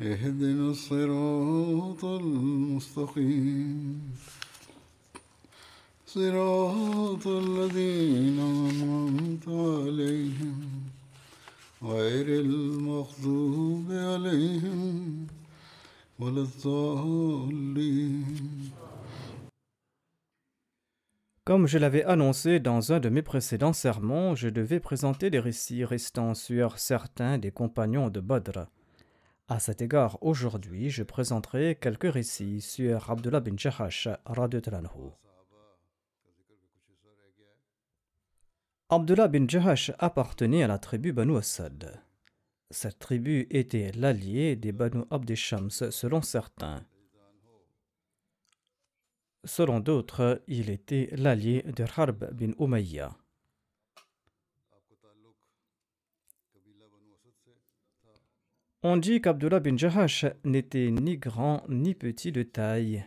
اهدنا الصراط المستقيم صراط الذين أنعمت عليهم غير المغضوب عليهم ولا الضالين Comme je l'avais annoncé dans un de mes précédents sermons, je devais présenter des récits restant sur certains des compagnons de Badr. À cet égard, aujourd'hui, je présenterai quelques récits sur Abdullah bin Jahash. radhiyallahu Abdullah bin Jahash appartenait à la tribu Banu Asad. Cette tribu était l'allié des Banu Abd Shams selon certains. Selon d'autres, il était l'allié de Harb bin Umayya. On dit qu'Abdullah bin Jahash n'était ni grand ni petit de taille.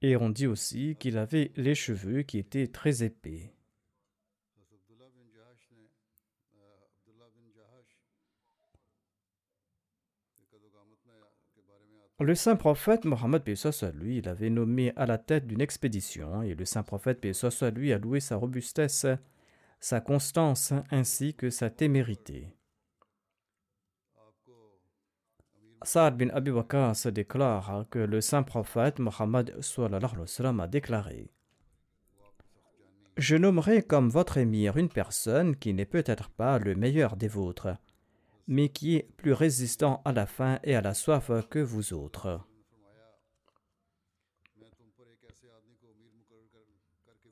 Et on dit aussi qu'il avait les cheveux qui étaient très épais. Le saint prophète Mohammed à lui, il avait nommé à la tête d'une expédition et le saint prophète à lui a loué sa robustesse, sa constance ainsi que sa témérité. Saad bin Abi se déclare que le saint prophète Mohammed a déclaré Je nommerai comme votre émir une personne qui n'est peut-être pas le meilleur des vôtres, mais qui est plus résistant à la faim et à la soif que vous autres.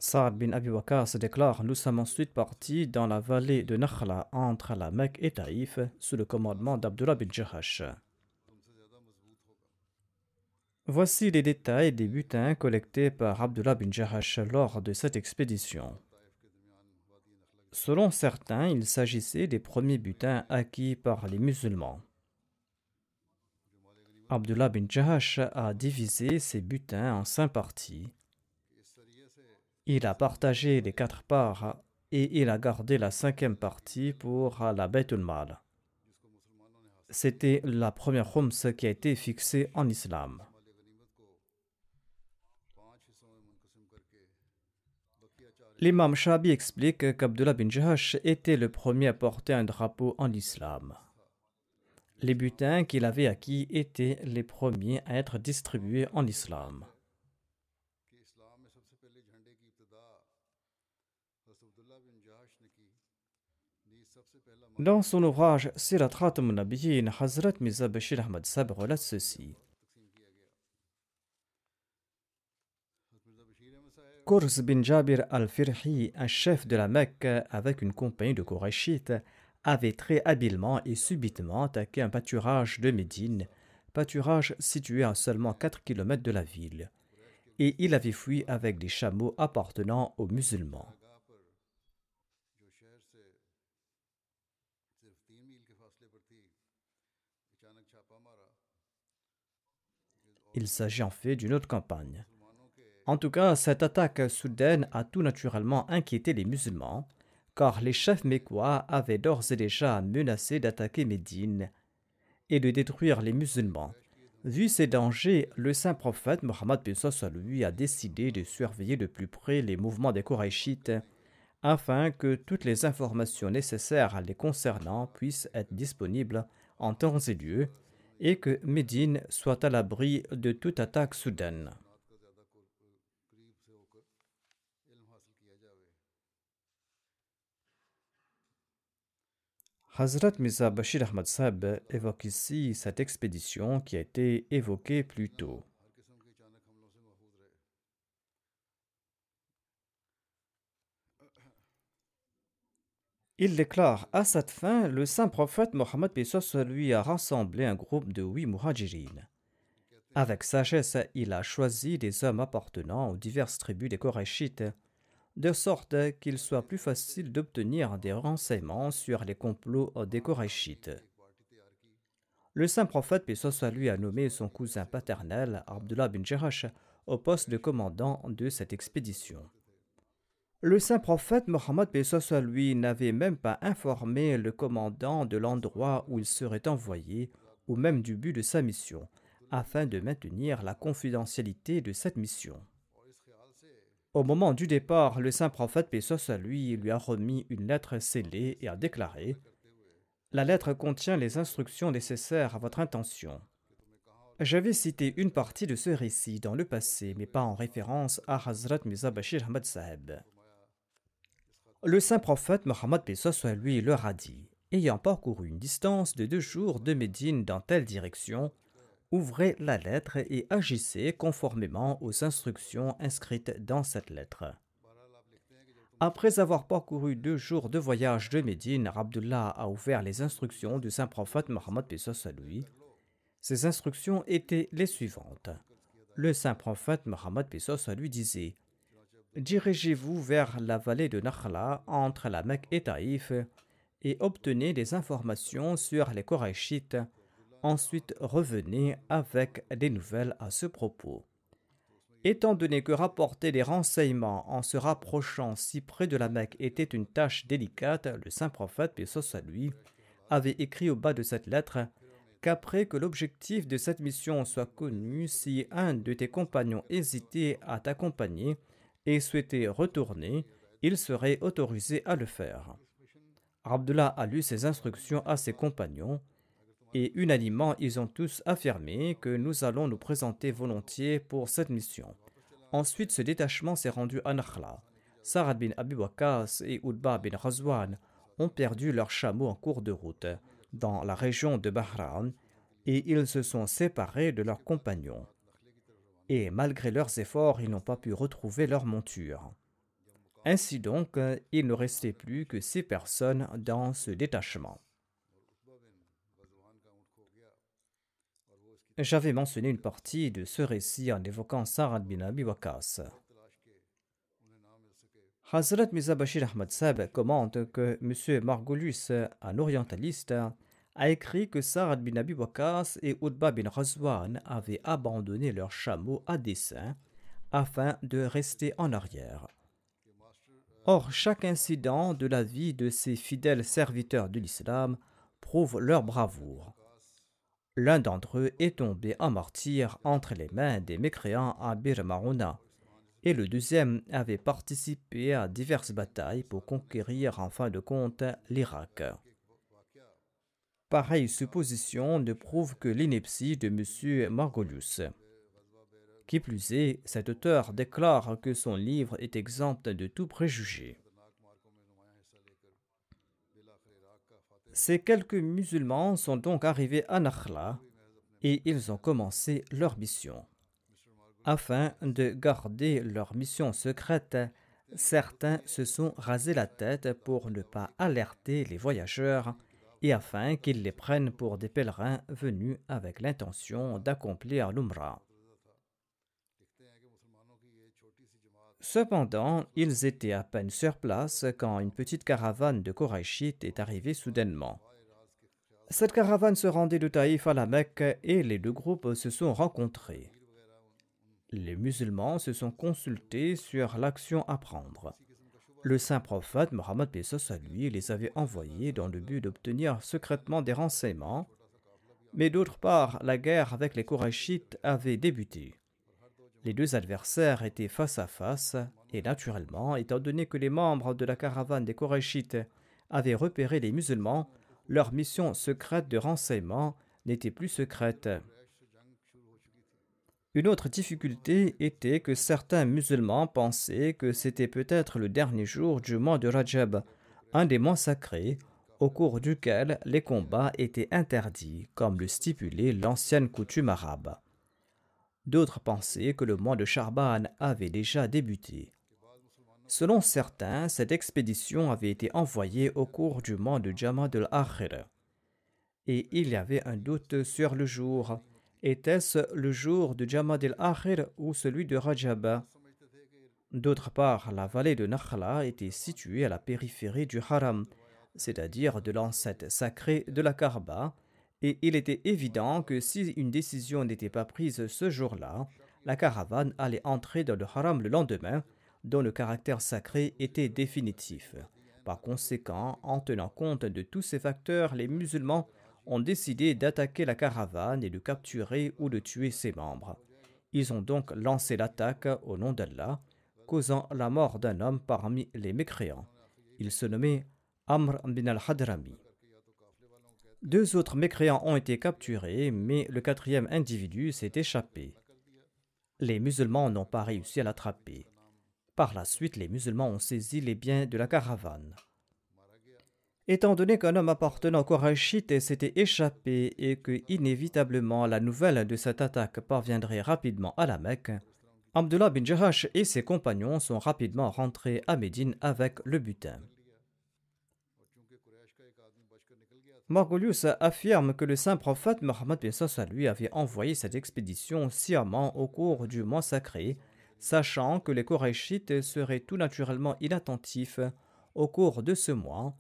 Saad bin Abi se déclare Nous sommes ensuite partis dans la vallée de Nakhla entre la Mecque et Taïf sous le commandement d'Abdullah bin Jahash. Voici les détails des butins collectés par Abdullah bin Jahash lors de cette expédition. Selon certains, il s'agissait des premiers butins acquis par les musulmans. Abdullah bin Jahash a divisé ses butins en cinq parties. Il a partagé les quatre parts et il a gardé la cinquième partie pour la Baitul Mal. C'était la première khums qui a été fixée en islam. L'imam Shabi explique qu'Abdullah bin Jahash était le premier à porter un drapeau en islam. Les butins qu'il avait acquis étaient les premiers à être distribués en islam. Dans son ouvrage Sirat Khatam Hazrat Mirza Ahmad Sab relate ceci. Kurz bin Jabir al-Firhi, un chef de la Mecque avec une compagnie de Korachites, avait très habilement et subitement attaqué un pâturage de Médine, pâturage situé à seulement 4 km de la ville, et il avait fui avec des chameaux appartenant aux musulmans. Il s'agit en fait d'une autre campagne. En tout cas, cette attaque soudaine a tout naturellement inquiété les musulmans, car les chefs mécois avaient d'ores et déjà menacé d'attaquer Médine et de détruire les musulmans. Vu ces dangers, le saint prophète Mohammed lui a décidé de surveiller de plus près les mouvements des Korachites afin que toutes les informations nécessaires les concernant puissent être disponibles en temps et lieu et que Médine soit à l'abri de toute attaque soudaine. Hazrat Mirza Bashir Ahmad Sab évoque ici cette expédition qui a été évoquée plus tôt. Il déclare À cette fin, le saint prophète Mohammed lui a rassemblé un groupe de huit muhajirines. Avec sagesse, il a choisi des hommes appartenant aux diverses tribus des Korachites de sorte qu'il soit plus facile d'obtenir des renseignements sur les complots des Korachites. Le saint prophète Pessoa lui a nommé son cousin paternel, Abdullah bin Jerash, au poste de commandant de cette expédition. Le saint prophète Mohammed Pessoa lui n'avait même pas informé le commandant de l'endroit où il serait envoyé ou même du but de sa mission, afin de maintenir la confidentialité de cette mission. Au moment du départ, le saint prophète Pessos à lui lui a remis une lettre scellée et a déclaré La lettre contient les instructions nécessaires à votre intention. J'avais cité une partie de ce récit dans le passé, mais pas en référence à Hazrat Mirza Bashir Ahmad Saheb. Le saint prophète Mohammed à lui leur a dit Ayant parcouru une distance de deux jours de Médine dans telle direction, ouvrez la lettre et agissez conformément aux instructions inscrites dans cette lettre. Après avoir parcouru deux jours de voyage de Médine, Abdullah a ouvert les instructions du saint prophète Mohammed à lui. Ces instructions étaient les suivantes. Le saint prophète Mohammed lui disait Dirigez-vous vers la vallée de Nakhla entre la Mecque et Taïf et obtenez des informations sur les Korachites Ensuite, revenez avec des nouvelles à ce propos. Étant donné que rapporter des renseignements en se rapprochant si près de la Mecque était une tâche délicate, le saint prophète, paix à lui, avait écrit au bas de cette lettre qu'après que l'objectif de cette mission soit connu, si un de tes compagnons hésitait à t'accompagner et souhaitait retourner, il serait autorisé à le faire. Abdullah a lu ces instructions à ses compagnons et unanimement, ils ont tous affirmé que nous allons nous présenter volontiers pour cette mission. Ensuite, ce détachement s'est rendu à Nakhla. Sarad bin Abi et Udba bin Razwan ont perdu leurs chameaux en cours de route dans la région de Bahran et ils se sont séparés de leurs compagnons. Et malgré leurs efforts, ils n'ont pas pu retrouver leur monture. Ainsi donc, il ne restait plus que six personnes dans ce détachement. J'avais mentionné une partie de ce récit en évoquant Sarad bin Abi Waqas. Hazrat Mirza Bashir Ahmad Sab commente que M. Margolus, un orientaliste, a écrit que Sarad bin Abi Waqas et Utba bin Razwan avaient abandonné leurs chameaux à dessein afin de rester en arrière. Or, chaque incident de la vie de ces fidèles serviteurs de l'islam prouve leur bravoure. L'un d'entre eux est tombé en martyr entre les mains des mécréants à Bir et le deuxième avait participé à diverses batailles pour conquérir en fin de compte l'Irak. Pareille supposition ne prouve que l'ineptie de M. Margolius. Qui plus est, cet auteur déclare que son livre est exempt de tout préjugé. Ces quelques musulmans sont donc arrivés à Nakhla et ils ont commencé leur mission. Afin de garder leur mission secrète, certains se sont rasés la tête pour ne pas alerter les voyageurs et afin qu'ils les prennent pour des pèlerins venus avec l'intention d'accomplir l'Umrah. Cependant, ils étaient à peine sur place quand une petite caravane de Korachites est arrivée soudainement. Cette caravane se rendait de Taïf à la Mecque et les deux groupes se sont rencontrés. Les musulmans se sont consultés sur l'action à prendre. Le saint prophète Mohammed Pesos à lui les avait envoyés dans le but d'obtenir secrètement des renseignements, mais d'autre part, la guerre avec les Korachites avait débuté. Les deux adversaires étaient face à face, et naturellement, étant donné que les membres de la caravane des Korachites avaient repéré les musulmans, leur mission secrète de renseignement n'était plus secrète. Une autre difficulté était que certains musulmans pensaient que c'était peut-être le dernier jour du mois de Rajab, un des mois sacrés, au cours duquel les combats étaient interdits, comme le stipulait l'ancienne coutume arabe. D'autres pensaient que le mois de Charban avait déjà débuté. Selon certains, cette expédition avait été envoyée au cours du mois de Jamad al-Akhir. Et il y avait un doute sur le jour. Était-ce le jour de Jamad al-Akhir ou celui de Rajab? D'autre part, la vallée de Nakhla était située à la périphérie du Haram, c'est-à-dire de l'enceinte sacrée de la Karba, et il était évident que si une décision n'était pas prise ce jour-là, la caravane allait entrer dans le haram le lendemain, dont le caractère sacré était définitif. Par conséquent, en tenant compte de tous ces facteurs, les musulmans ont décidé d'attaquer la caravane et de capturer ou de tuer ses membres. Ils ont donc lancé l'attaque au nom d'Allah, causant la mort d'un homme parmi les mécréants. Il se nommait Amr bin al-Hadrami. Deux autres mécréants ont été capturés, mais le quatrième individu s'est échappé. Les musulmans n'ont pas réussi à l'attraper. Par la suite, les musulmans ont saisi les biens de la caravane. Étant donné qu'un homme appartenant au Qurayshite s'était échappé et que, inévitablement, la nouvelle de cette attaque parviendrait rapidement à la Mecque, Abdullah bin Jahash et ses compagnons sont rapidement rentrés à Médine avec le butin. Margolius affirme que le saint prophète Mohammed lui avait envoyé cette expédition sciemment au cours du mois sacré, sachant que les Korachites seraient tout naturellement inattentifs au cours de ce mois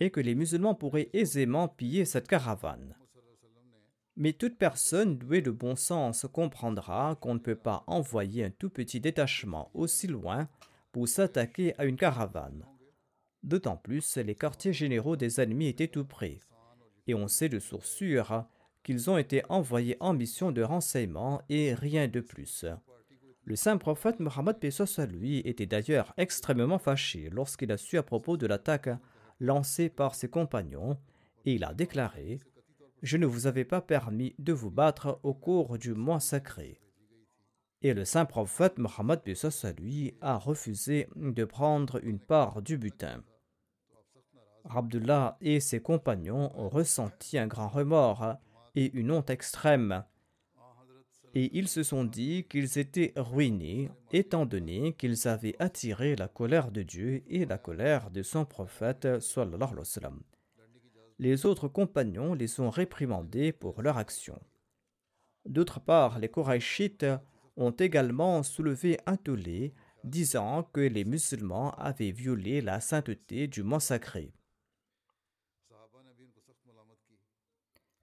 et que les musulmans pourraient aisément piller cette caravane. Mais toute personne douée de bon sens comprendra qu'on ne peut pas envoyer un tout petit détachement aussi loin pour s'attaquer à une caravane. D'autant plus, les quartiers généraux des ennemis étaient tout près et on sait de source sûre qu'ils ont été envoyés en mission de renseignement et rien de plus. Le saint prophète Mohammed Pesos lui était d'ailleurs extrêmement fâché lorsqu'il a su à propos de l'attaque lancée par ses compagnons et il a déclaré Je ne vous avais pas permis de vous battre au cours du mois sacré. Et le saint prophète Mohammed lui a refusé de prendre une part du butin. Abdullah et ses compagnons ont ressenti un grand remords et une honte extrême. Et ils se sont dit qu'ils étaient ruinés, étant donné qu'ils avaient attiré la colère de Dieu et la colère de son prophète. Les autres compagnons les ont réprimandés pour leur action. D'autre part, les Korachites ont également soulevé un tollé, disant que les musulmans avaient violé la sainteté du mont sacré.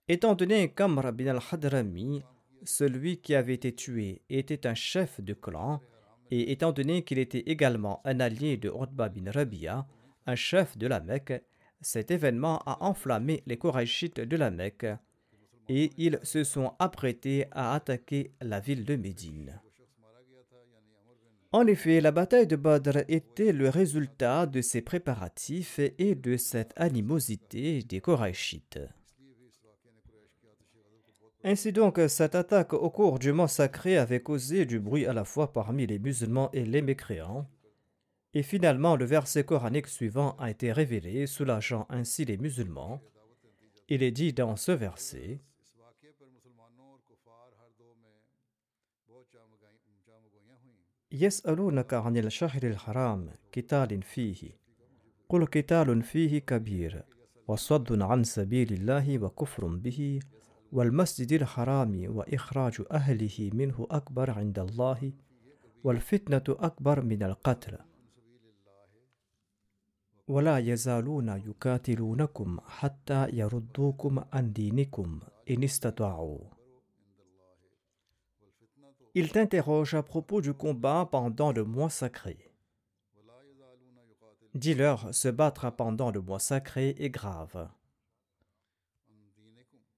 Étant donné qu'Amr bin al-Hadrami, celui qui avait été tué, était un chef de clan, et étant donné qu'il était également un allié de Utba bin Rabia, un chef de la Mecque, cet événement a enflammé les Korachites de la Mecque, et ils se sont apprêtés à attaquer la ville de Médine. En effet, la bataille de Badr était le résultat de ces préparatifs et de cette animosité des Korachites. Ainsi donc, cette attaque au cours du mois sacré avait causé du bruit à la fois parmi les musulmans et les mécréants. Et finalement, le verset coranique suivant a été révélé, soulageant ainsi les musulmans. Il est dit dans ce verset haram fihi qul kabir wa فيه قل قتال فيه كبير وصد عن سبيل الله وكفر به والمسجد الحرام وإخراج أهله منه أكبر عند الله والفتنة أكبر من القتل ولا يزالون يقاتلونكم حتى يردوكم عن دينكم إن استطاعوا Il t'interroge à propos du combat pendant le mois sacré. Dis-leur, se battre pendant le mois sacré est grave.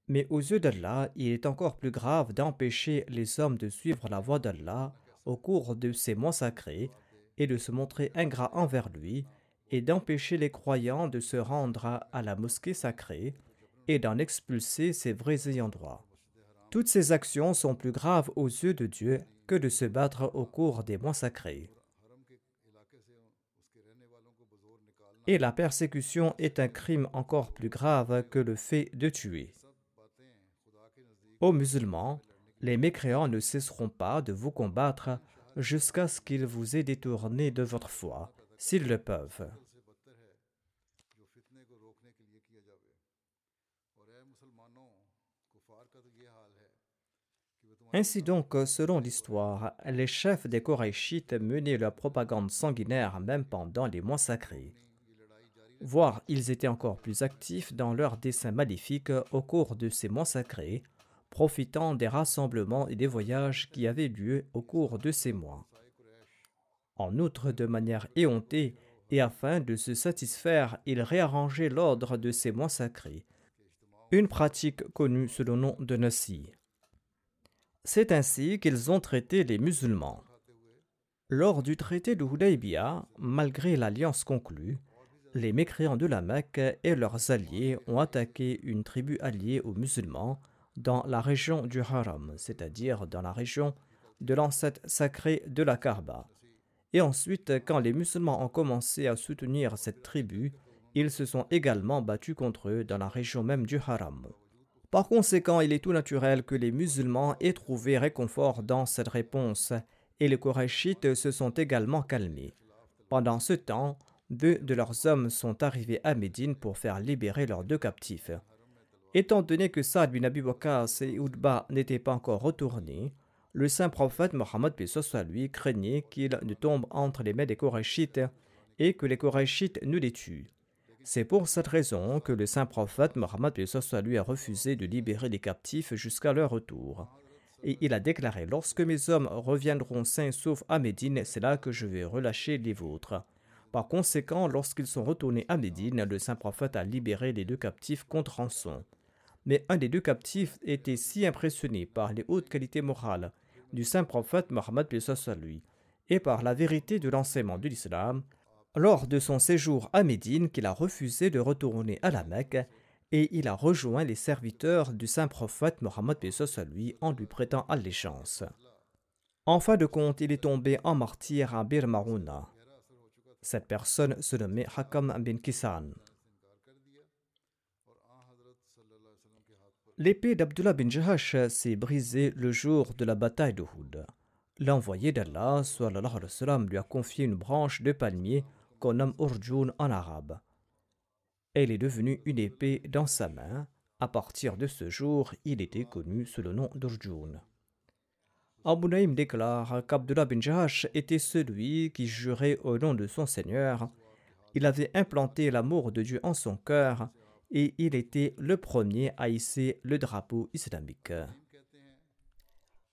Mais aux yeux d'Allah, il est encore plus grave d'empêcher les hommes de suivre la voie d'Allah au cours de ces mois sacrés et de se montrer ingrats envers lui et d'empêcher les croyants de se rendre à la mosquée sacrée et d'en expulser ses vrais ayants droit. Toutes ces actions sont plus graves aux yeux de Dieu que de se battre au cours des mois sacrés. Et la persécution est un crime encore plus grave que le fait de tuer. Aux musulmans, les mécréants ne cesseront pas de vous combattre jusqu'à ce qu'ils vous aient détourné de votre foi, s'ils le peuvent. Ainsi donc, selon l'histoire, les chefs des Korachites menaient leur propagande sanguinaire même pendant les mois sacrés. Voire, ils étaient encore plus actifs dans leurs desseins maléfiques au cours de ces mois sacrés, profitant des rassemblements et des voyages qui avaient lieu au cours de ces mois. En outre, de manière éhontée, et afin de se satisfaire, ils réarrangeaient l'ordre de ces mois sacrés, une pratique connue sous le nom de Nassi. C'est ainsi qu'ils ont traité les musulmans. Lors du traité de Hudaybiyah, malgré l'alliance conclue, les mécréants de la Mecque et leurs alliés ont attaqué une tribu alliée aux musulmans dans la région du Haram, c'est-à-dire dans la région de l'ancêtre sacré de la Kaaba. Et ensuite, quand les musulmans ont commencé à soutenir cette tribu, ils se sont également battus contre eux dans la région même du Haram. Par conséquent, il est tout naturel que les musulmans aient trouvé réconfort dans cette réponse, et les Korachites se sont également calmés. Pendant ce temps, deux de leurs hommes sont arrivés à Médine pour faire libérer leurs deux captifs. Étant donné que Saad bin Abi et Oudba n'étaient pas encore retournés, le saint prophète Mohammed soit lui craignait qu'il ne tombe entre les mains des Korachites et que les Korachites ne les tuent. C'est pour cette raison que le saint prophète Mohammed lui a refusé de libérer les captifs jusqu'à leur retour. Et il a déclaré Lorsque mes hommes reviendront sains sauf à Médine, c'est là que je vais relâcher les vôtres. Par conséquent, lorsqu'ils sont retournés à Médine, le saint prophète a libéré les deux captifs contre rançon. Mais un des deux captifs était si impressionné par les hautes qualités morales du saint prophète Mohammed lui et par la vérité de l'enseignement de l'islam lors de son séjour à Médine qu'il a refusé de retourner à la Mecque et il a rejoint les serviteurs du saint prophète Mohammed lui en lui prêtant allégeance. En fin de compte, il est tombé en martyr à Bir Marouna. Cette personne se nommait Hakam bin Kisan. L'épée d'Abdullah bin Jahash s'est brisée le jour de la bataille de Houd. L'envoyé d'Allah lui a confié une branche de palmier qu'on nomme Urjun en arabe. Elle est devenue une épée dans sa main. À partir de ce jour, il était connu sous le nom d'Urjun. Abu Naïm déclare qu'Abdullah bin Jahash était celui qui jurait au nom de son Seigneur. Il avait implanté l'amour de Dieu en son cœur et il était le premier à hisser le drapeau islamique.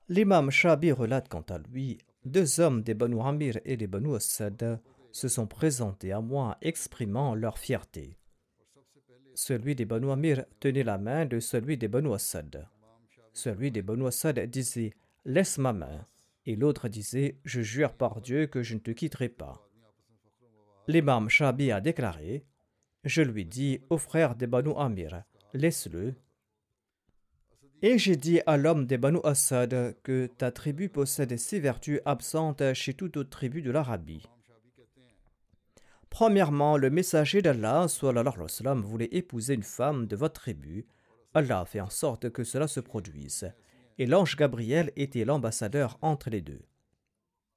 L'imam Shabi relate quant à lui Deux hommes des Banu Amir et des Banu Asad se sont présentés à moi exprimant leur fierté. Celui des Banu Amir tenait la main de celui des Banu Asad. Celui des Banu Asad disait Laisse ma main. Et l'autre disait Je jure par Dieu que je ne te quitterai pas. L'imam Shabi a déclaré je lui dis au frère des Banu Amir, laisse-le. Et j'ai dit à l'homme des Banu Assad que ta tribu possède ces vertus absentes chez toute autre tribu de l'Arabie. Premièrement, le messager d'Allah, sallam, voulait épouser une femme de votre tribu. Allah fait en sorte que cela se produise. Et l'ange Gabriel était l'ambassadeur entre les deux.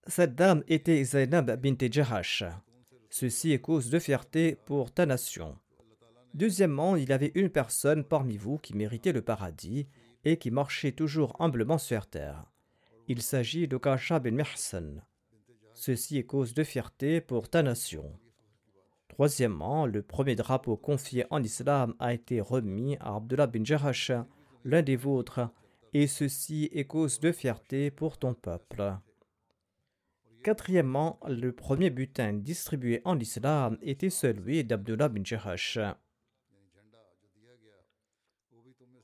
Cette dame était Zainab bint Jahash. Ceci est cause de fierté pour ta nation. Deuxièmement, il y avait une personne parmi vous qui méritait le paradis et qui marchait toujours humblement sur terre. Il s'agit de Kasha ben Mihsan. Ceci est cause de fierté pour ta nation. Troisièmement, le premier drapeau confié en islam a été remis à Abdullah bin Jahash, l'un des vôtres, et ceci est cause de fierté pour ton peuple. Quatrièmement, le premier butin distribué en islam était celui d'Abdullah bin Jahash.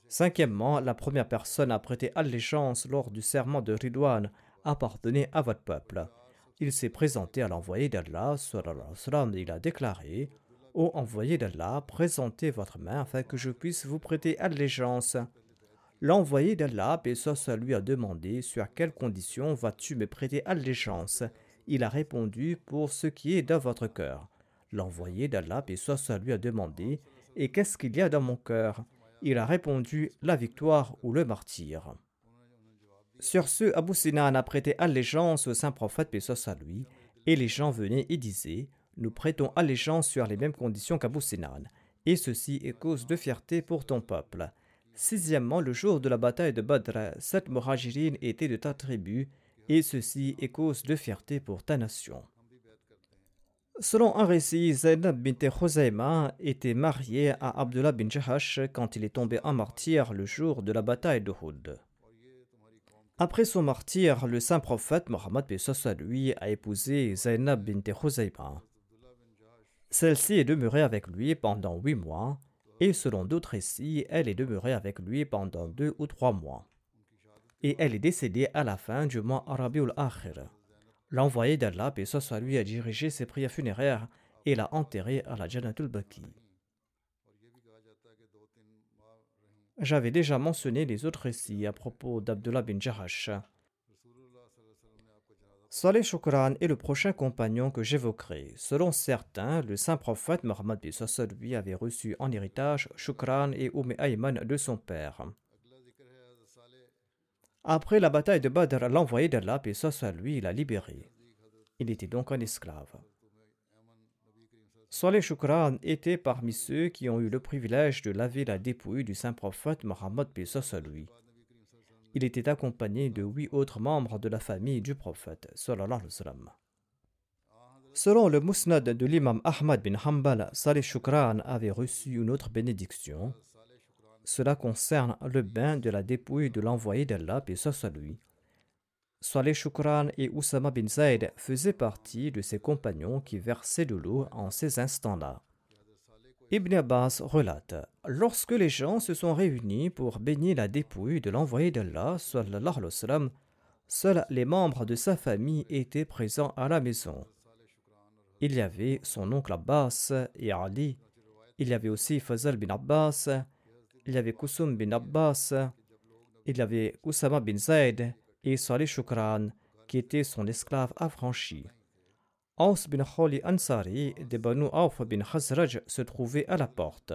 Cinquièmement, la première personne à prêter allégeance lors du serment de Ridwan appartenait à votre peuple. Il s'est présenté à l'envoyé d'Allah, et il a déclaré Ô envoyé d'Allah, présentez votre main afin que je puisse vous prêter allégeance. L'envoyé d'Allah, Pessoa lui a demandé Sur quelles conditions vas-tu me prêter allégeance? Il a répondu Pour ce qui est dans votre cœur. L'envoyé d'Allah, Pessoa lui a demandé Et qu'est-ce qu'il y a dans mon cœur? Il a répondu La victoire ou le martyr. Sur ce, Abu Sinan a prêté allégeance au saint prophète, Pessoa lui, et les gens venaient et disaient nous prêtons allégeance sur les mêmes conditions qu'Abu Sinan, et ceci est cause de fierté pour ton peuple. Sixièmement, le jour de la bataille de Badr, sept Muhajirines étaient de ta tribu, et ceci est cause de fierté pour ta nation. Selon un récit, Zainab bint Khuzayma était mariée à Abdullah bin Jahash quand il est tombé en martyr le jour de la bataille de Houd. Après son martyr, le saint prophète Mohammed lui a épousé Zainab bint Khuzayma. Celle-ci est demeurée avec lui pendant huit mois, et selon d'autres récits, elle est demeurée avec lui pendant deux ou trois mois. Et elle est décédée à la fin du mois Arabiul Akhir. L'envoyé d'Allah, et soit lui, a dirigé ses prières funéraires et l'a enterrée à la Janatul Baki. J'avais déjà mentionné les autres récits à propos d'Abdullah bin Jahash. Saleh Shukran est le prochain compagnon que j'évoquerai. Selon certains, le saint prophète Mohammed lui avait reçu en héritage Shukran et Umm Ayman de son père. Après la bataille de Badr, l'envoyé d'Allah, et lui, l'a libéré. Il était donc un esclave. Saleh Shukran était parmi ceux qui ont eu le privilège de laver la dépouille du saint prophète Mohammed lui il était accompagné de huit autres membres de la famille du prophète. Selon le musnad de l'imam Ahmad bin Hanbal, Saleh Shukran avait reçu une autre bénédiction. Cela concerne le bain de la dépouille de l'envoyé d'Allah, et soit lui. Saleh Shukran et Oussama bin Zaid faisaient partie de ses compagnons qui versaient de l'eau en ces instants-là. Ibn Abbas relate Lorsque les gens se sont réunis pour baigner la dépouille de l'envoyé d'Allah, seuls les membres de sa famille étaient présents à la maison. Il y avait son oncle Abbas et Ali, il y avait aussi Fazal bin Abbas, il y avait Kusum bin Abbas, il y avait Usama bin Zaid et Salih Shukran, qui était son esclave affranchi. Aus bin Kholi Ansari de Banu Auf bin Khazraj se trouvait à la porte.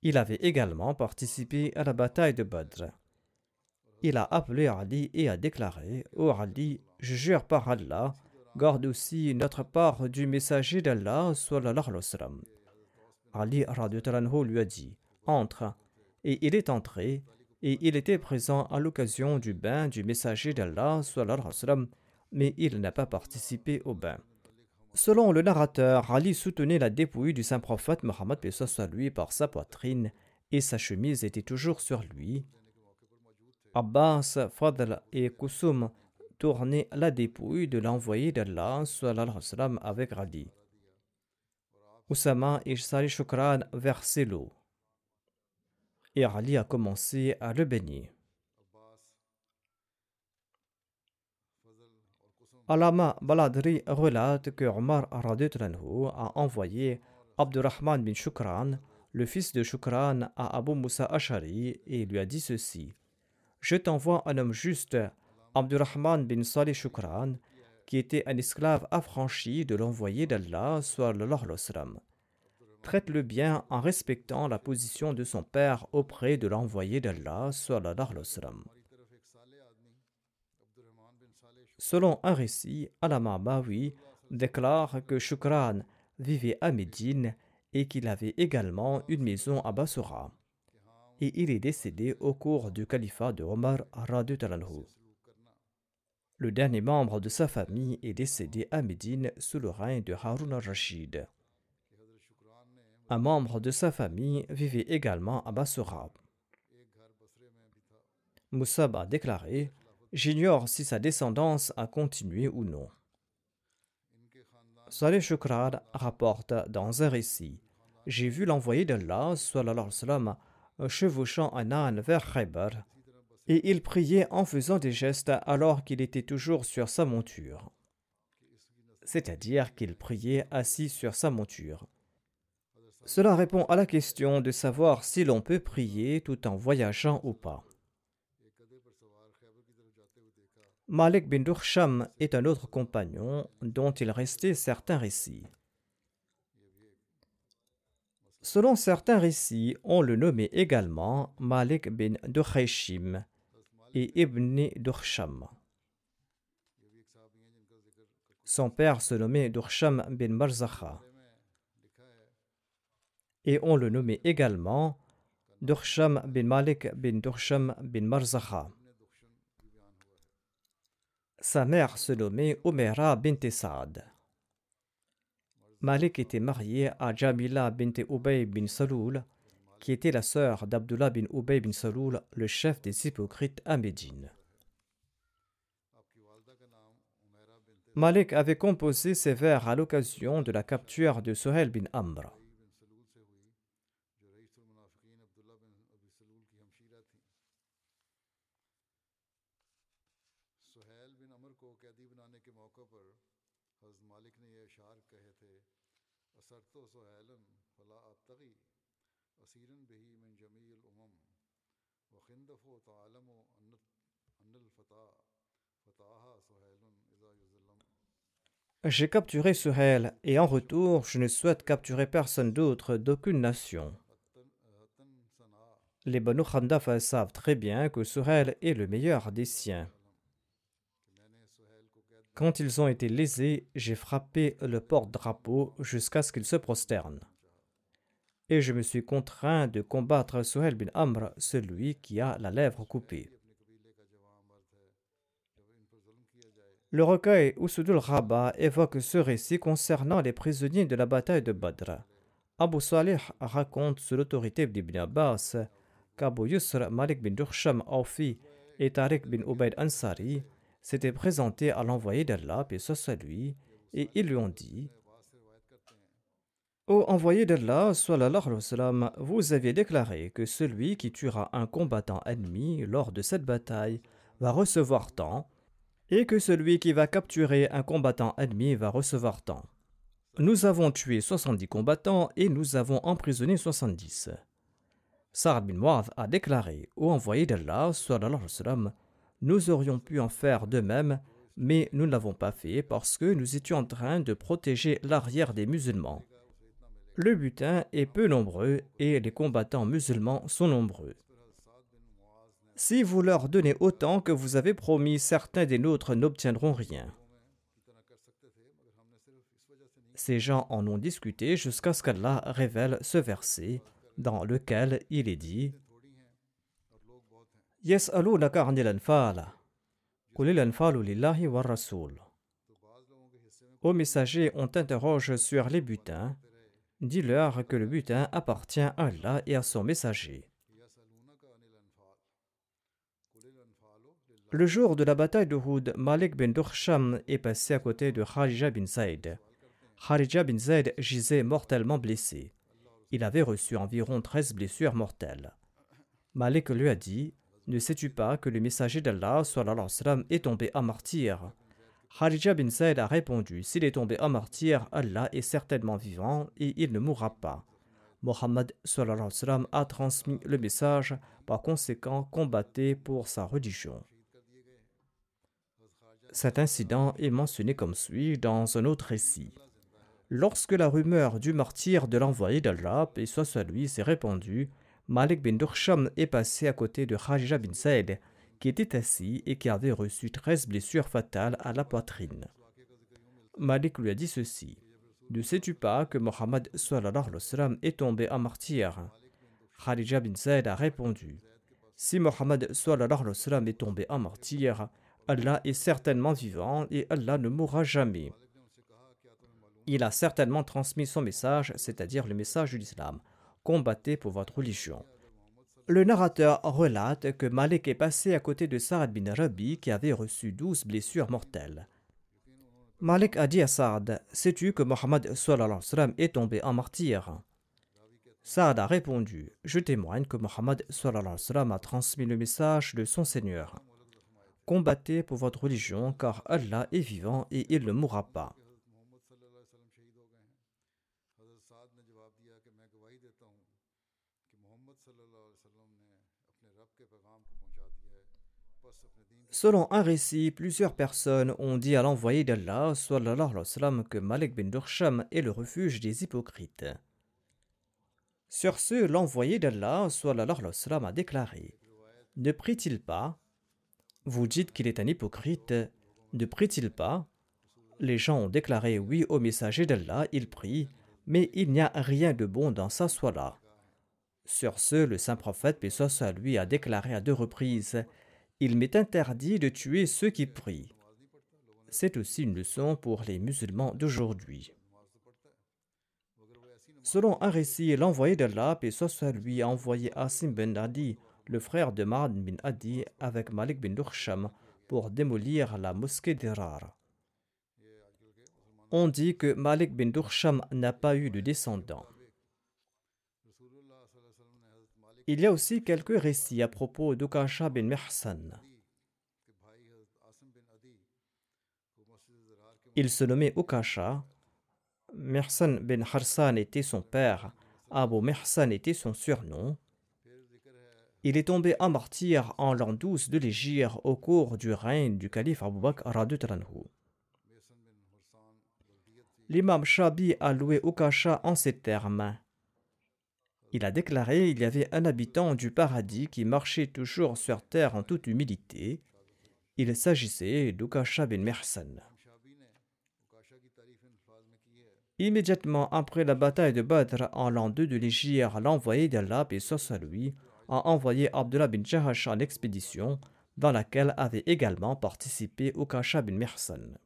Il avait également participé à la bataille de Badr. Il a appelé Ali et a déclaré Ô oh Ali, je jure par Allah, garde aussi notre part du messager d'Allah. Ali lui a dit Entre. Et il est entré, et il était présent à l'occasion du bain du messager d'Allah mais il n'a pas participé au bain. Selon le narrateur, Ali soutenait la dépouille du saint prophète Mohammed lui par sa poitrine et sa chemise était toujours sur lui. Abbas, Fadl et Kusum tournaient la dépouille de l'envoyé d'Allah avec Ali. Oussama et Salih Shukran versaient l'eau. Et Ali a commencé à le baigner. Alama Baladri relate que Omar a envoyé Abdurrahman bin Shukran, le fils de Shukran, à Abu Musa Ashari et lui a dit ceci Je t'envoie un homme juste, Abdurrahman bin Salih Shukran, qui était un esclave affranchi de l'envoyé d'Allah, Traite-le bien en respectant la position de son père auprès de l'envoyé d'Allah. Selon un récit, Alama Bawi déclare que Shukran vivait à Médine et qu'il avait également une maison à Basura. Et il est décédé au cours du califat de Omar Talanhu. Le dernier membre de sa famille est décédé à Médine sous le règne de Harun al-Rashid. Un membre de sa famille vivait également à Basura. Moussab a déclaré J'ignore si sa descendance a continué ou non. Saleh Shukran rapporte dans un récit J'ai vu l'envoyé d'Allah chevauchant un âne vers Khaybar et il priait en faisant des gestes alors qu'il était toujours sur sa monture. c'est-à-dire qu'il priait assis sur sa monture. Cela répond à la question de savoir si l'on peut prier tout en voyageant ou pas. Malik bin Dursham est un autre compagnon dont il restait certains récits. Selon certains récits, on le nommait également Malik bin Durhayshim et Ibn Dursham. Son père se nommait Dursham bin Marzakha. Et on le nommait également Dursham bin Malik bin Dursham bin Marzakha. Sa mère se nommait Omera bint Saad. Malik était marié à Jamila bint Ubay bin Saloul, qui était la sœur d'Abdullah bin Ubay bin Saloul, le chef des hypocrites à Médine. Malik avait composé ces vers à l'occasion de la capture de Sohel bin Amr. J'ai capturé Suhail et en retour, je ne souhaite capturer personne d'autre d'aucune nation. Les Banu Khandaf savent très bien que Suhail est le meilleur des siens. Quand ils ont été lésés, j'ai frappé le porte-drapeau jusqu'à ce qu'il se prosterne. Et je me suis contraint de combattre Suhail bin Amr, celui qui a la lèvre coupée. Le recueil Usudul Rabat évoque ce récit concernant les prisonniers de la bataille de Badr. Abu Salih raconte sous l'autorité d'Ibn Abbas qu'Abu Yusr Malik bin Dursham Aufi et Tariq bin Ubaid Ansari s'étaient présentés à l'envoyé d'Allah, et soit lui, et ils lui ont dit Ô envoyé d'Allah, vous aviez déclaré que celui qui tuera un combattant ennemi lors de cette bataille va recevoir tant et que celui qui va capturer un combattant ennemi va recevoir tant. Nous avons tué 70 combattants et nous avons emprisonné 70. Sa'ad bin Mu'adh a déclaré au envoyé d'Allah, nous aurions pu en faire de même, mais nous ne l'avons pas fait parce que nous étions en train de protéger l'arrière des musulmans. Le butin est peu nombreux et les combattants musulmans sont nombreux. Si vous leur donnez autant que vous avez promis, certains des nôtres n'obtiendront rien. Ces gens en ont discuté jusqu'à ce qu'Allah révèle ce verset dans lequel il est dit Ô messagers, on t'interroge sur les butins. Dis-leur que le butin appartient à Allah et à son messager. Le jour de la bataille de Houd, Malik bin Dursham est passé à côté de Kharija bin Zaid. Kharija bin Zaid gisait mortellement blessé. Il avait reçu environ 13 blessures mortelles. Malik lui a dit Ne sais-tu pas que le messager d'Allah est tombé à martyr? Kharija bin Zaid a répondu S'il est tombé à martyr, Allah est certainement vivant et il ne mourra pas. Mohammed a transmis le message, par conséquent combattait pour sa religion. Cet incident est mentionné comme suit dans un autre récit. Lorsque la rumeur du martyr de l'envoyé d'Allah, et soit lui, s'est répandue, Malik bin Dursham est passé à côté de Kharija bin Saïd, qui était assis et qui avait reçu 13 blessures fatales à la poitrine. Malik lui a dit ceci Ne sais-tu pas que Mohammed est tombé en martyr? Kharija bin Saïd a répondu Si Mohammed est tombé en martyr, Allah est certainement vivant et Allah ne mourra jamais. Il a certainement transmis son message, c'est-à-dire le message de l'islam. Combattez pour votre religion. Le narrateur relate que Malik est passé à côté de Saad bin Rabi qui avait reçu douze blessures mortelles. Malik a dit à Saad Sais-tu que Mohammed est tombé en martyr? Saad a répondu Je témoigne que Mohammed a transmis le message de son Seigneur combattez pour votre religion, car Allah est vivant et il ne mourra pas. Selon un récit, plusieurs personnes ont dit à l'envoyé d'Allah que Malik bin Dursham est le refuge des hypocrites. Sur ce, l'envoyé d'Allah a déclaré Ne prie-t-il pas? Vous dites qu'il est un hypocrite. Ne prie-t-il pas? Les gens ont déclaré oui au messager d'Allah, il prie, mais il n'y a rien de bon dans sa soie-là. Sur ce, le saint prophète, paix lui, a déclaré à deux reprises il m'est interdit de tuer ceux qui prient. C'est aussi une leçon pour les musulmans d'aujourd'hui. Selon un récit, l'envoyé d'Allah, et soit lui, a envoyé Asim Adi, le frère de Ma'ad bin Adi, avec Malik bin Dursham pour démolir la mosquée d'Irar. On dit que Malik bin Dursham n'a pas eu de descendants. Il y a aussi quelques récits à propos d'Ukasha bin Mihsan. Il se nommait Ukasha. Mihsan bin Harsan était son père. Abu Mihsan était son surnom. Il est tombé en martyr en l'an 12 de l'Égypte au cours du règne du calife Abu Bakr L'imam Shabi a loué Ukasha en ces termes. Il a déclaré il y avait un habitant du paradis qui marchait toujours sur terre en toute humilité. Il s'agissait d'Ukasha bin Mersan. Immédiatement après la bataille de Badr en l'an 2 de l'Égypte, l'envoyé d'Allah, et lui, a envoyé Abdullah bin Jahash en expédition dans laquelle avait également participé Ukasha bin Mersan.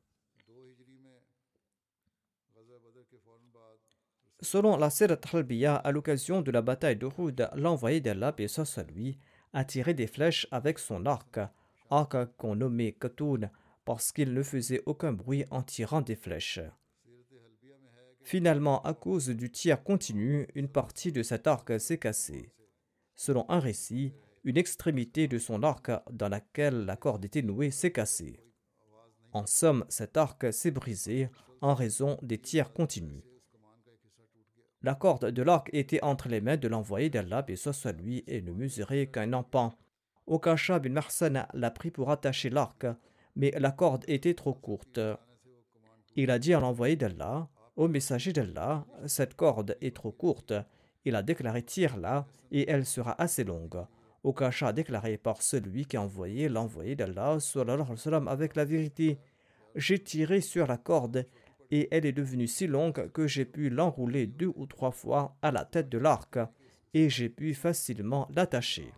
Selon la Sirat Halbiya, à l'occasion de la bataille d'Uhud, l'envoyé d'Allah, et à lui, a tiré des flèches avec son arc, arc qu'on nommait Katoun parce qu'il ne faisait aucun bruit en tirant des flèches. Finalement, à cause du tir continu, une partie de cet arc s'est cassée. Selon un récit, une extrémité de son arc dans laquelle la corde était nouée s'est cassée. En somme, cet arc s'est brisé en raison des tirs continus. La corde de l'arc était entre les mains de l'envoyé d'Allah, et soit lui, et ne mesurait qu'un empan. Okasha bin Marsan l'a pris pour attacher l'arc, mais la corde était trop courte. Il a dit à l'envoyé d'Allah, au messager d'Allah, cette corde est trop courte. Il a déclaré tire-la, et elle sera assez longue. Okasha a déclaré par celui qui a envoyé l'envoyé d'Allah avec la vérité. J'ai tiré sur la corde et elle est devenue si longue que j'ai pu l'enrouler deux ou trois fois à la tête de l'arc et j'ai pu facilement l'attacher.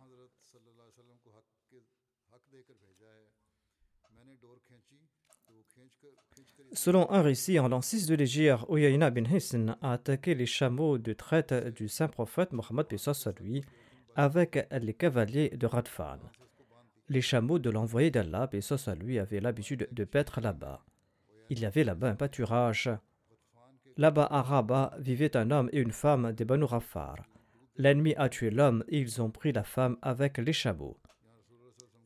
Selon un récit, en l'an 6 de l'Égypte, Uyayna bin Hisn a attaqué les chameaux de traite du saint prophète Mohammed lui avec les cavaliers de Radfan. Les chameaux de l'envoyé d'Allah, lui, avaient l'habitude de paître là-bas. Il y avait là-bas un pâturage. Là-bas à Rabat vivait un homme et une femme des Banu. L'ennemi a tué l'homme et ils ont pris la femme avec les chameaux.